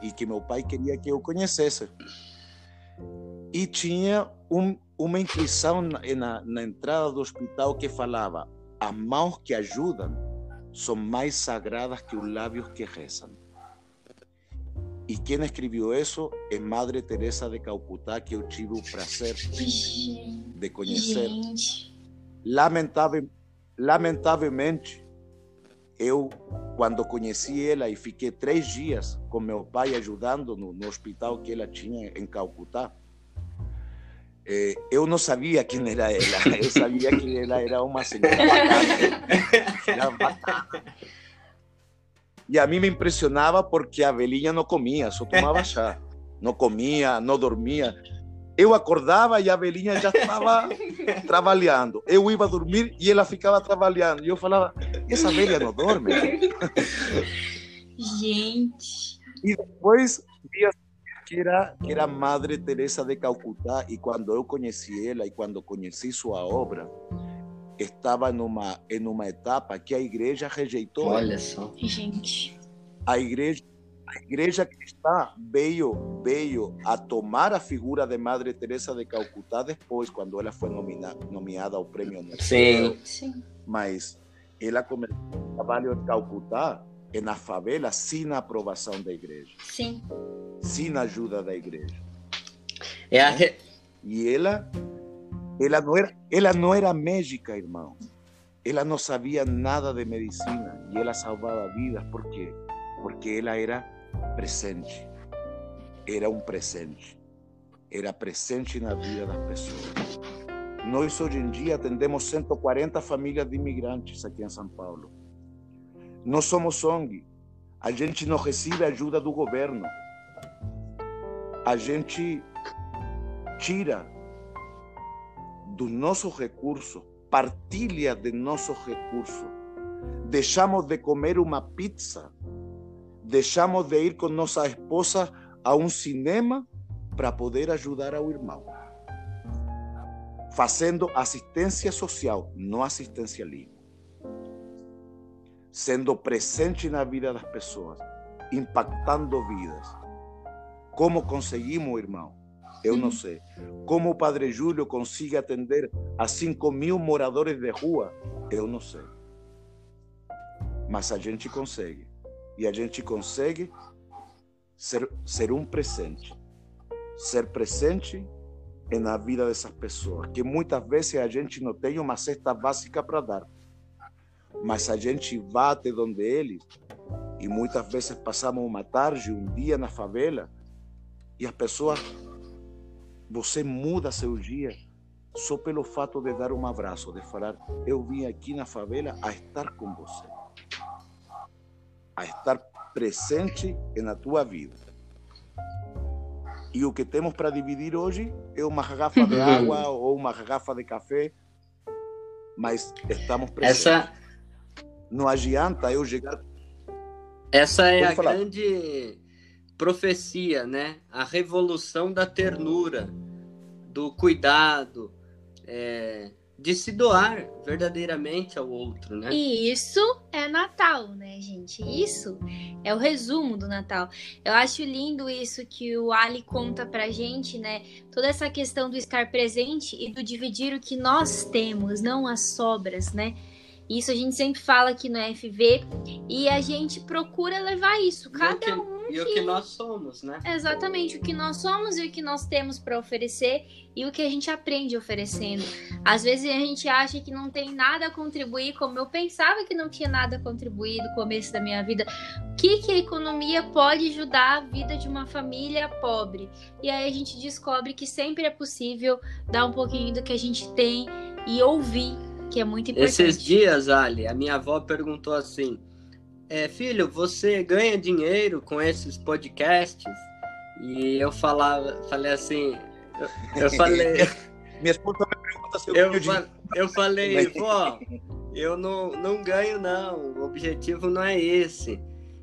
[SPEAKER 3] e que meu pai queria que eu conhecesse. E tinha um, uma inscrição na, na, na entrada do hospital que falava: as mãos que ajudam são mais sagradas que os lábios que rezam. E quem escreveu isso é Madre Teresa de Calcutá, que eu tive o prazer de conhecer. Lamentável, lamentavelmente, eu, quando conheci ela e fiquei três dias com meu pai ajudando no, hospital que ela tinha em Calcutá, eh, eu não sabia quem era ela, eu sabia que ela era uma senhora. E a mim me impressionava porque a velhinha não comia, só tomava chá. Não comia, não dormia. Eu acordava e a velhinha já estava trabalhando. Eu ia dormir e ela ficava trabalhando. E eu falava, essa velha não dorme?
[SPEAKER 1] Gente.
[SPEAKER 3] E depois via que era, que era Madre Teresa de Calcutá, e quando eu conheci ela e quando conheci sua obra, estava numa em uma etapa que a igreja rejeitou.
[SPEAKER 2] Olha só.
[SPEAKER 1] Gente.
[SPEAKER 3] A igreja a igreja cristã veio veio a tomar a figura de Madre Teresa de Calcutá depois, quando ela foi nominada, nomeada ao prêmio Nobel.
[SPEAKER 2] Sim.
[SPEAKER 1] Sim.
[SPEAKER 3] Mas ela começou o trabalho em Calcutá e na favela sem a aprovação da igreja.
[SPEAKER 1] Sim.
[SPEAKER 3] Sem a ajuda da igreja.
[SPEAKER 2] É a...
[SPEAKER 3] E ela, ela não era, ela não era médica, irmão. Ela não sabia nada de medicina e ela salvava vidas. Por quê? Porque ela era presente. Era um presente. Era presente na vida das pessoas. Nós hoje em dia atendemos 140 famílias de imigrantes aqui em São Paulo. Não somos ONG. A gente não recebe ajuda do governo. A gente tira dos nossos recursos, partilha de nossos recursos. Deixamos de comer uma pizza, deixamos de ir com nossa esposa a um cinema para poder ajudar ao irmão. Fazendo assistência social, não assistencialismo sendo presente na vida das pessoas, impactando vidas. Como conseguimos, irmão? Eu não sei. Como o Padre Júlio consegue atender a 5 mil moradores de rua? Eu não sei. Mas a gente consegue. E a gente consegue ser, ser um presente. Ser presente na vida dessas pessoas. Que muitas vezes a gente não tem uma cesta básica para dar mas a gente vai até onde eles e muitas vezes passamos uma tarde, um dia na favela e as pessoas, você muda seu dia só pelo fato de dar um abraço, de falar, eu vim aqui na favela a estar com você, a estar presente na tua vida. E o que temos para dividir hoje é uma garrafa de água ou uma garrafa de café, mas estamos presentes. Essa... Não adianta eu chegar.
[SPEAKER 2] Essa é Pode a falar. grande profecia, né? A revolução da ternura, do cuidado, é, de se doar verdadeiramente ao outro, né?
[SPEAKER 1] E isso é Natal, né, gente? Isso é o resumo do Natal. Eu acho lindo isso que o Ali conta pra gente, né? Toda essa questão do estar presente e do dividir o que nós temos, não as sobras, né? Isso a gente sempre fala aqui no FV e a gente procura levar isso, cada um
[SPEAKER 2] e o que nós somos, né?
[SPEAKER 1] Exatamente, o que nós somos e o que nós temos para oferecer e o que a gente aprende oferecendo. Às vezes a gente acha que não tem nada a contribuir, como eu pensava que não tinha nada a contribuir no começo da minha vida. O que, que a economia pode ajudar a vida de uma família pobre? E aí a gente descobre que sempre é possível dar um pouquinho do que a gente tem e ouvir, que é muito importante.
[SPEAKER 2] Esses dias, Ali, a minha avó perguntou assim é, filho, você ganha dinheiro com esses podcasts? E eu falava, falei assim, eu, eu falei.
[SPEAKER 3] Minha esposa me pergunta se eu,
[SPEAKER 2] eu, fa eu falei, vó, eu não, não ganho, não. O objetivo não é esse.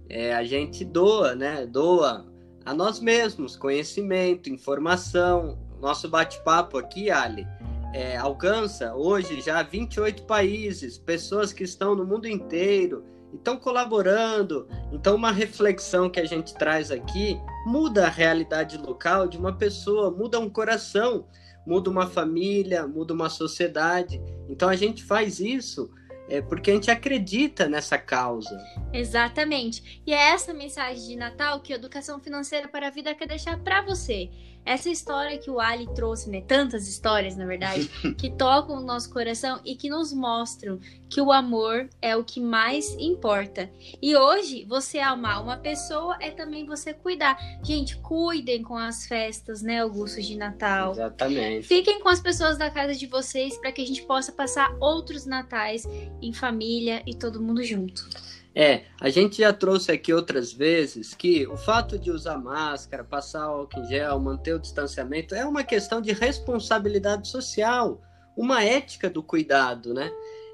[SPEAKER 2] É, a gente doa, né? Doa a nós mesmos conhecimento, informação. Nosso bate-papo aqui, Ali, é, alcança hoje já 28 países, pessoas que estão no mundo inteiro estão colaborando. Então, uma reflexão que a gente traz aqui muda a realidade local de uma pessoa, muda um coração, muda uma família, muda uma sociedade. Então, a gente faz isso é porque a gente acredita nessa causa.
[SPEAKER 1] Exatamente. E é essa mensagem de Natal que a Educação Financeira para a Vida quer deixar para você. Essa história que o Ali trouxe, né? Tantas histórias, na verdade, que tocam o nosso coração e que nos mostram que o amor é o que mais importa. E hoje, você amar uma pessoa é também você cuidar. Gente, cuidem com as festas, né, Augusto, de Natal.
[SPEAKER 2] Exatamente.
[SPEAKER 1] Fiquem com as pessoas da casa de vocês para que a gente possa passar outros natais em família e todo mundo junto.
[SPEAKER 2] É, a gente já trouxe aqui outras vezes que o fato de usar máscara, passar álcool em gel, manter o distanciamento é uma questão de responsabilidade social, uma ética do cuidado, né?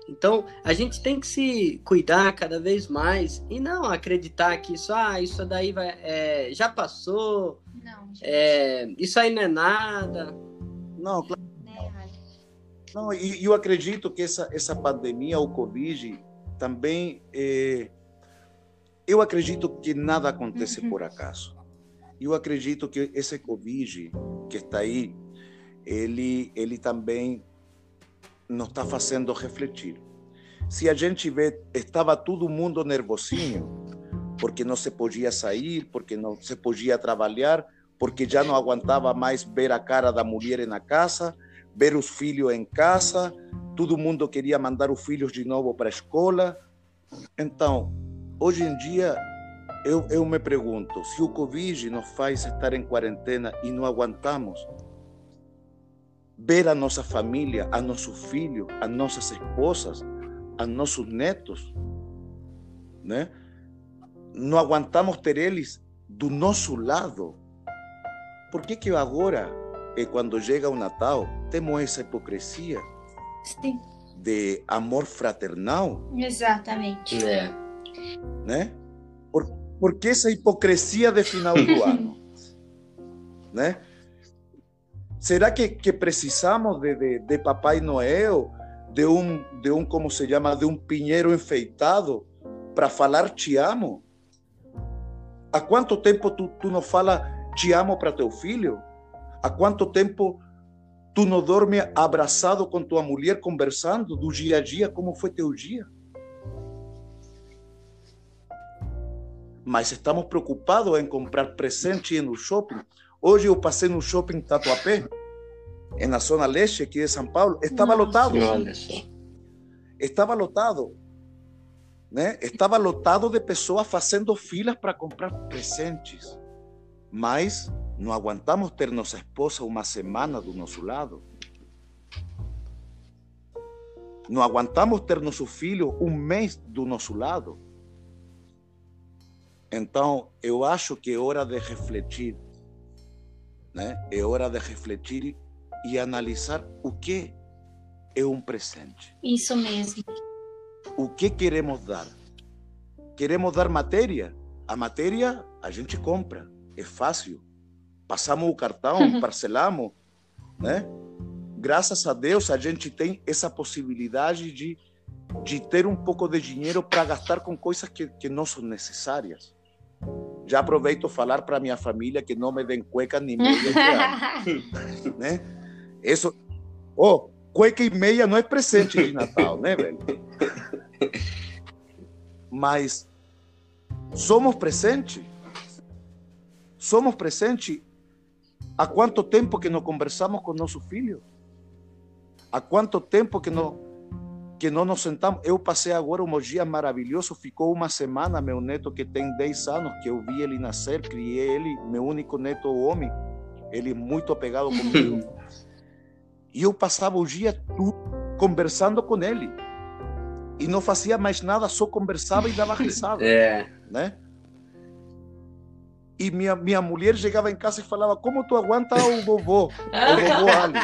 [SPEAKER 2] Então, a gente tem que se cuidar cada vez mais e não acreditar que isso, ah, isso daí vai, é, já passou, não, é, isso aí não é nada.
[SPEAKER 3] Não, claro. É, não, e eu acredito que essa, essa pandemia, o Covid, também é, eu acredito que nada acontece uhum. por acaso. Eu acredito que esse Covid que está aí, ele, ele também nos está fazendo refletir. Se a gente vê, estava todo mundo nervosinho, porque não se podia sair, porque não se podia trabalhar, porque já não aguentava mais ver a cara da mulher na casa, ver os filhos em casa, todo mundo queria mandar os filhos de novo para a escola, então, hoje em dia, eu, eu me pergunto: se o Covid nos faz estar em quarentena e não aguentamos, ver a nossa família, a nossos filhos, a nossas esposas, a nossos netos, né? Não aguentamos ter eles do nosso lado. Por que que agora, quando chega o Natal, temos essa hipocrisia?
[SPEAKER 1] Sim
[SPEAKER 3] de amor fraternal.
[SPEAKER 1] Exatamente.
[SPEAKER 2] É.
[SPEAKER 3] Né? Por, por que essa hipocrisia de final do ano? né? Será que, que precisamos de, de, de, Papai Noel, de um, de um, como se chama, de um pinheiro enfeitado para falar te amo? Há quanto tempo tu, tu não fala te amo para teu filho? Há quanto tempo Tu não dorme abraçado com tua mulher conversando do dia a dia, como foi teu dia? Mas estamos preocupados em comprar presente no shopping. Hoje eu passei no shopping Tatuapé, na zona leste aqui de São Paulo, estava lotado. Estava lotado. Né? Estava lotado de pessoas fazendo filas para comprar presentes. Mas não aguantamos ter nossa esposa uma semana do nosso lado. Não aguantamos ter nosso filho um mês do nosso lado. Então, eu acho que é hora de refletir, né? É hora de refletir e analisar o que é um presente.
[SPEAKER 1] Isso mesmo.
[SPEAKER 3] O que queremos dar? Queremos dar matéria? A matéria a gente compra, é fácil. Passamos o cartão, parcelamos, né? Graças a Deus a gente tem essa possibilidade de, de ter um pouco de dinheiro para gastar com coisas que, que não são necessárias. Já aproveito falar para minha família que não me deem cueca nem meia né? Isso, oh, cueca e meia não é presente de Natal, né, velho? Mas somos presente. Somos presente. Há quanto tempo que não conversamos com nosso filho? Há quanto tempo que não que não nos sentamos? Eu passei agora um dia maravilhoso. Ficou uma semana meu neto que tem 10 anos que eu vi ele nascer, criei ele, meu único neto homem. Ele é muito apegado comigo. E eu passava o dia tudo conversando com ele. E não fazia mais nada, só conversava e dava risada.
[SPEAKER 2] É.
[SPEAKER 3] Né? E minha, minha mulher chegava em casa e falava: Como tu aguenta o vovô? O vovô Ali.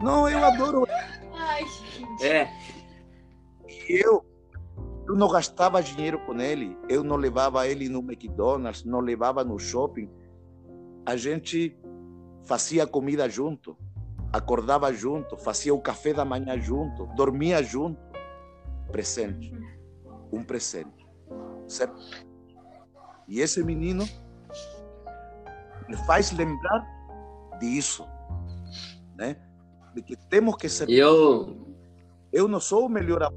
[SPEAKER 3] Não, eu adoro.
[SPEAKER 1] Ai, gente.
[SPEAKER 2] É.
[SPEAKER 3] E eu, eu não gastava dinheiro com ele. Eu não levava ele no McDonald's, não levava no shopping. A gente fazia comida junto acordava junto, fazia o café da manhã junto, dormia junto. Presente. Um presente. Certo? E esse menino me faz lembrar disso, né? De que temos que ser.
[SPEAKER 2] Eu.
[SPEAKER 3] Eu não sou o melhor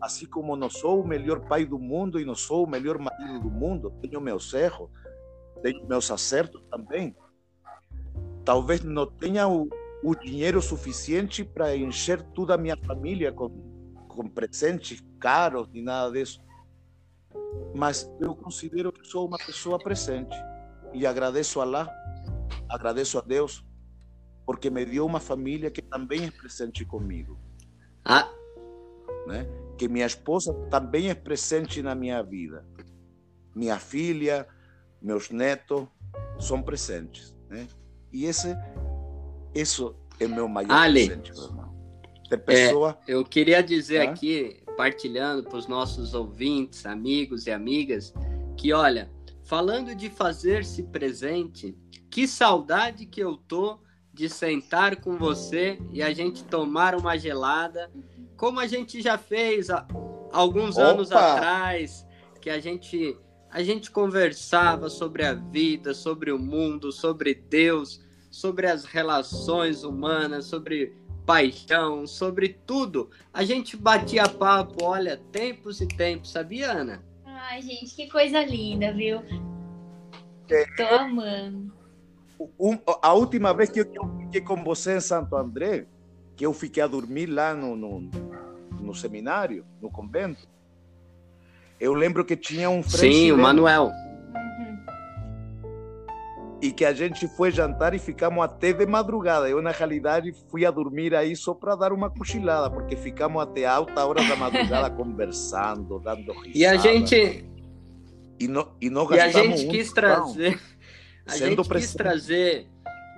[SPEAKER 3] assim como não sou o melhor pai do mundo e não sou o melhor marido do mundo, tenho meus erros, tenho meus acertos também. Talvez não tenha o, o dinheiro suficiente para encher toda a minha família com, com presentes caros e nada disso. Mas eu considero que sou uma pessoa presente e agradeço a Allah, agradeço a Deus, porque me deu uma família que também é presente comigo.
[SPEAKER 2] Ah.
[SPEAKER 3] Né? Que minha esposa também é presente na minha vida. Minha filha, meus netos são presentes. Né? E esse isso é meu maior
[SPEAKER 2] Ali,
[SPEAKER 3] presente, meu irmão. Pessoa.
[SPEAKER 2] É, eu queria dizer aqui, partilhando para os nossos ouvintes, amigos e amigas, que olha, falando de fazer-se presente, que saudade que eu tô de sentar com você e a gente tomar uma gelada, como a gente já fez há alguns
[SPEAKER 3] Opa!
[SPEAKER 2] anos atrás, que a gente a gente conversava sobre a vida, sobre o mundo, sobre Deus, sobre as relações humanas, sobre paixão, sobre tudo. A gente batia papo, olha, tempos e tempos, sabia, Ana?
[SPEAKER 1] Ai, gente, que coisa linda, viu?
[SPEAKER 3] É.
[SPEAKER 1] Tô amando.
[SPEAKER 3] Um, a última vez que eu, que eu fiquei com você em Santo André, que eu fiquei a dormir lá no, no, no seminário, no convento, eu lembro que tinha um
[SPEAKER 2] Sim, o Manuel.
[SPEAKER 3] E que a gente foi jantar e ficamos até de madrugada. Eu, na realidade, fui a dormir aí só para dar uma cochilada, porque ficamos até alta hora da madrugada conversando, dando risada.
[SPEAKER 2] E a gente
[SPEAKER 3] E, não, e,
[SPEAKER 2] e a gente
[SPEAKER 3] um
[SPEAKER 2] quis
[SPEAKER 3] tostão.
[SPEAKER 2] trazer a gente quis
[SPEAKER 3] presente.
[SPEAKER 2] trazer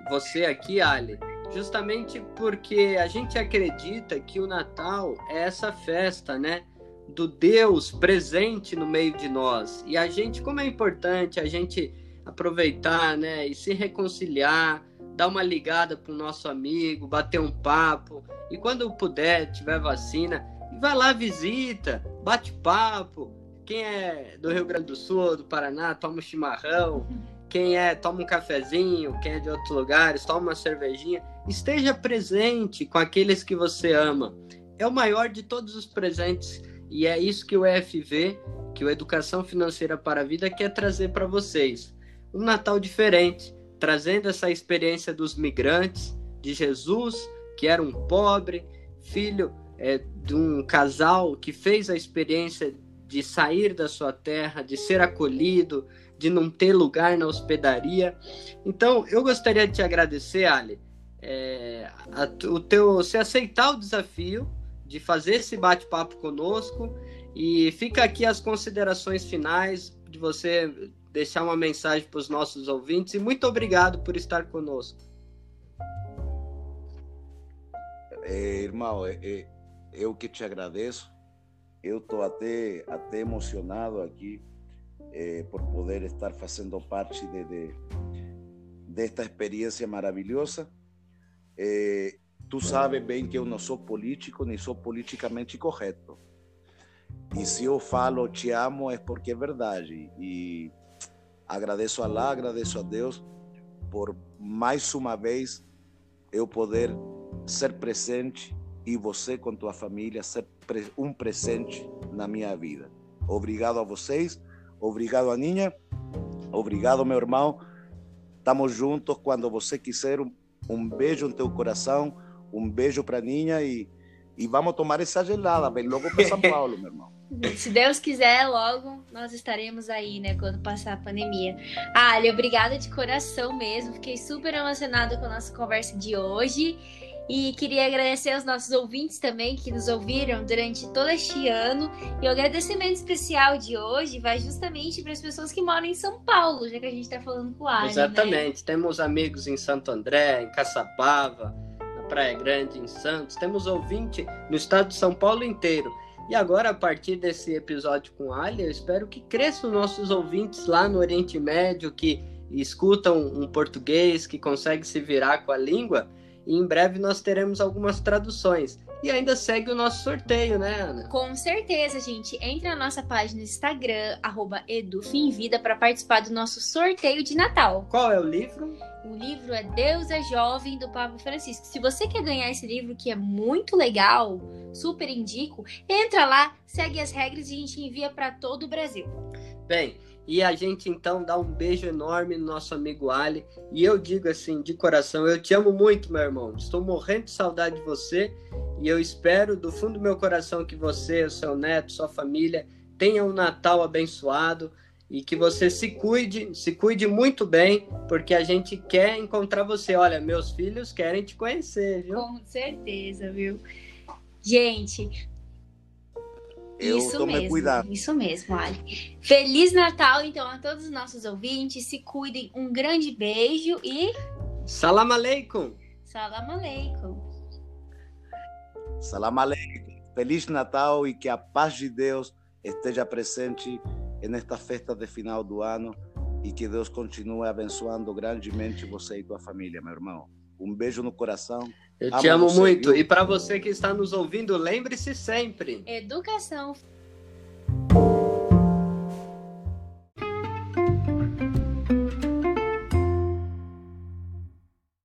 [SPEAKER 2] você aqui, Ali, justamente porque a gente acredita que o Natal é essa festa, né? Do Deus presente no meio de nós. E a gente, como é importante a gente aproveitar, né? E se reconciliar, dar uma ligada pro nosso amigo, bater um papo. E quando puder, tiver vacina, vai lá, visita, bate papo. Quem é do Rio Grande do Sul, do Paraná, toma um chimarrão. Quem é, toma um cafezinho. Quem é de outros lugares, toma uma cervejinha. Esteja presente com aqueles que você ama. É o maior de todos os presentes. E é isso que o EFV, que o Educação Financeira para a Vida, quer trazer para vocês. Um Natal diferente, trazendo essa experiência dos migrantes, de Jesus, que era um pobre, filho é, de um casal que fez a experiência de sair da sua terra, de ser acolhido, de não ter lugar na hospedaria. Então, eu gostaria de te agradecer, Ali, é, a- o teu, você aceitar o desafio de fazer esse bate-papo conosco e fica aqui as considerações finais de você deixar uma mensagem para os nossos ouvintes e muito obrigado por estar conosco.
[SPEAKER 3] É, irmão, é, eu que te agradeço. Eu estou até, até emocionado aqui é, por poder estar fazendo parte de, de, desta experiência maravilhosa. É, tu sabes bem que eu não sou político, nem sou politicamente correto. E se eu falo te amo é porque é verdade. E agradeço a Allah, agradeço a Deus por mais uma vez eu poder ser presente e você com tua família ser um presente na minha vida. Obrigado a vocês, obrigado a Ninha, obrigado meu irmão. Estamos juntos quando você quiser. Um beijo no teu coração, um beijo para Ninha e, e vamos tomar essa gelada. Vem logo para São Paulo, meu irmão.
[SPEAKER 1] Se Deus quiser, logo nós estaremos aí, né, quando passar a pandemia. Ali, obrigada de coração mesmo. Fiquei super emocionada com a nossa conversa de hoje. E queria agradecer aos nossos ouvintes também que nos ouviram durante todo este ano. E o agradecimento especial de hoje vai justamente para as pessoas que moram em São Paulo, já que a gente está falando com o Ali.
[SPEAKER 2] Né? Exatamente. Né? Temos amigos em Santo André, em Caçapava, na Praia Grande, em Santos. Temos ouvinte no estado de São Paulo inteiro. E agora, a partir desse episódio com Ali, eu espero que cresçam nossos ouvintes lá no Oriente Médio, que escutam um português, que consegue se virar com a língua. E em breve nós teremos algumas traduções. E ainda segue o nosso sorteio, né, Ana?
[SPEAKER 1] Com certeza, gente. Entre na nossa página no Instagram, edufinvida, para participar do nosso sorteio de Natal.
[SPEAKER 2] Qual é o livro?
[SPEAKER 1] O livro é Deus é Jovem, do Papa Francisco. Se você quer ganhar esse livro, que é muito legal, super indico, entra lá, segue as regras e a gente envia para todo o Brasil.
[SPEAKER 2] Bem, e a gente então dá um beijo enorme no nosso amigo Ali. E eu digo assim, de coração, eu te amo muito, meu irmão. Estou morrendo de saudade de você. E eu espero do fundo do meu coração que você, o seu neto, sua família tenham um Natal abençoado e que você se cuide, se cuide muito bem, porque a gente quer encontrar você. Olha, meus filhos querem te conhecer, viu?
[SPEAKER 1] Com certeza, viu? Gente,
[SPEAKER 3] eu isso mesmo, cuidado.
[SPEAKER 1] Isso mesmo, Ali. Feliz Natal, então, a todos os nossos ouvintes. Se cuidem. Um grande beijo e.
[SPEAKER 2] Salam aleikum.
[SPEAKER 1] Salam aleikum.
[SPEAKER 3] Salam aleikum. Feliz Natal e que a paz de Deus esteja presente nesta festa de final do ano e que Deus continue abençoando grandemente você e tua família, meu irmão. Um beijo no coração.
[SPEAKER 2] Eu te amo, amo muito. Viu? E para você que está nos ouvindo, lembre-se sempre:
[SPEAKER 1] educação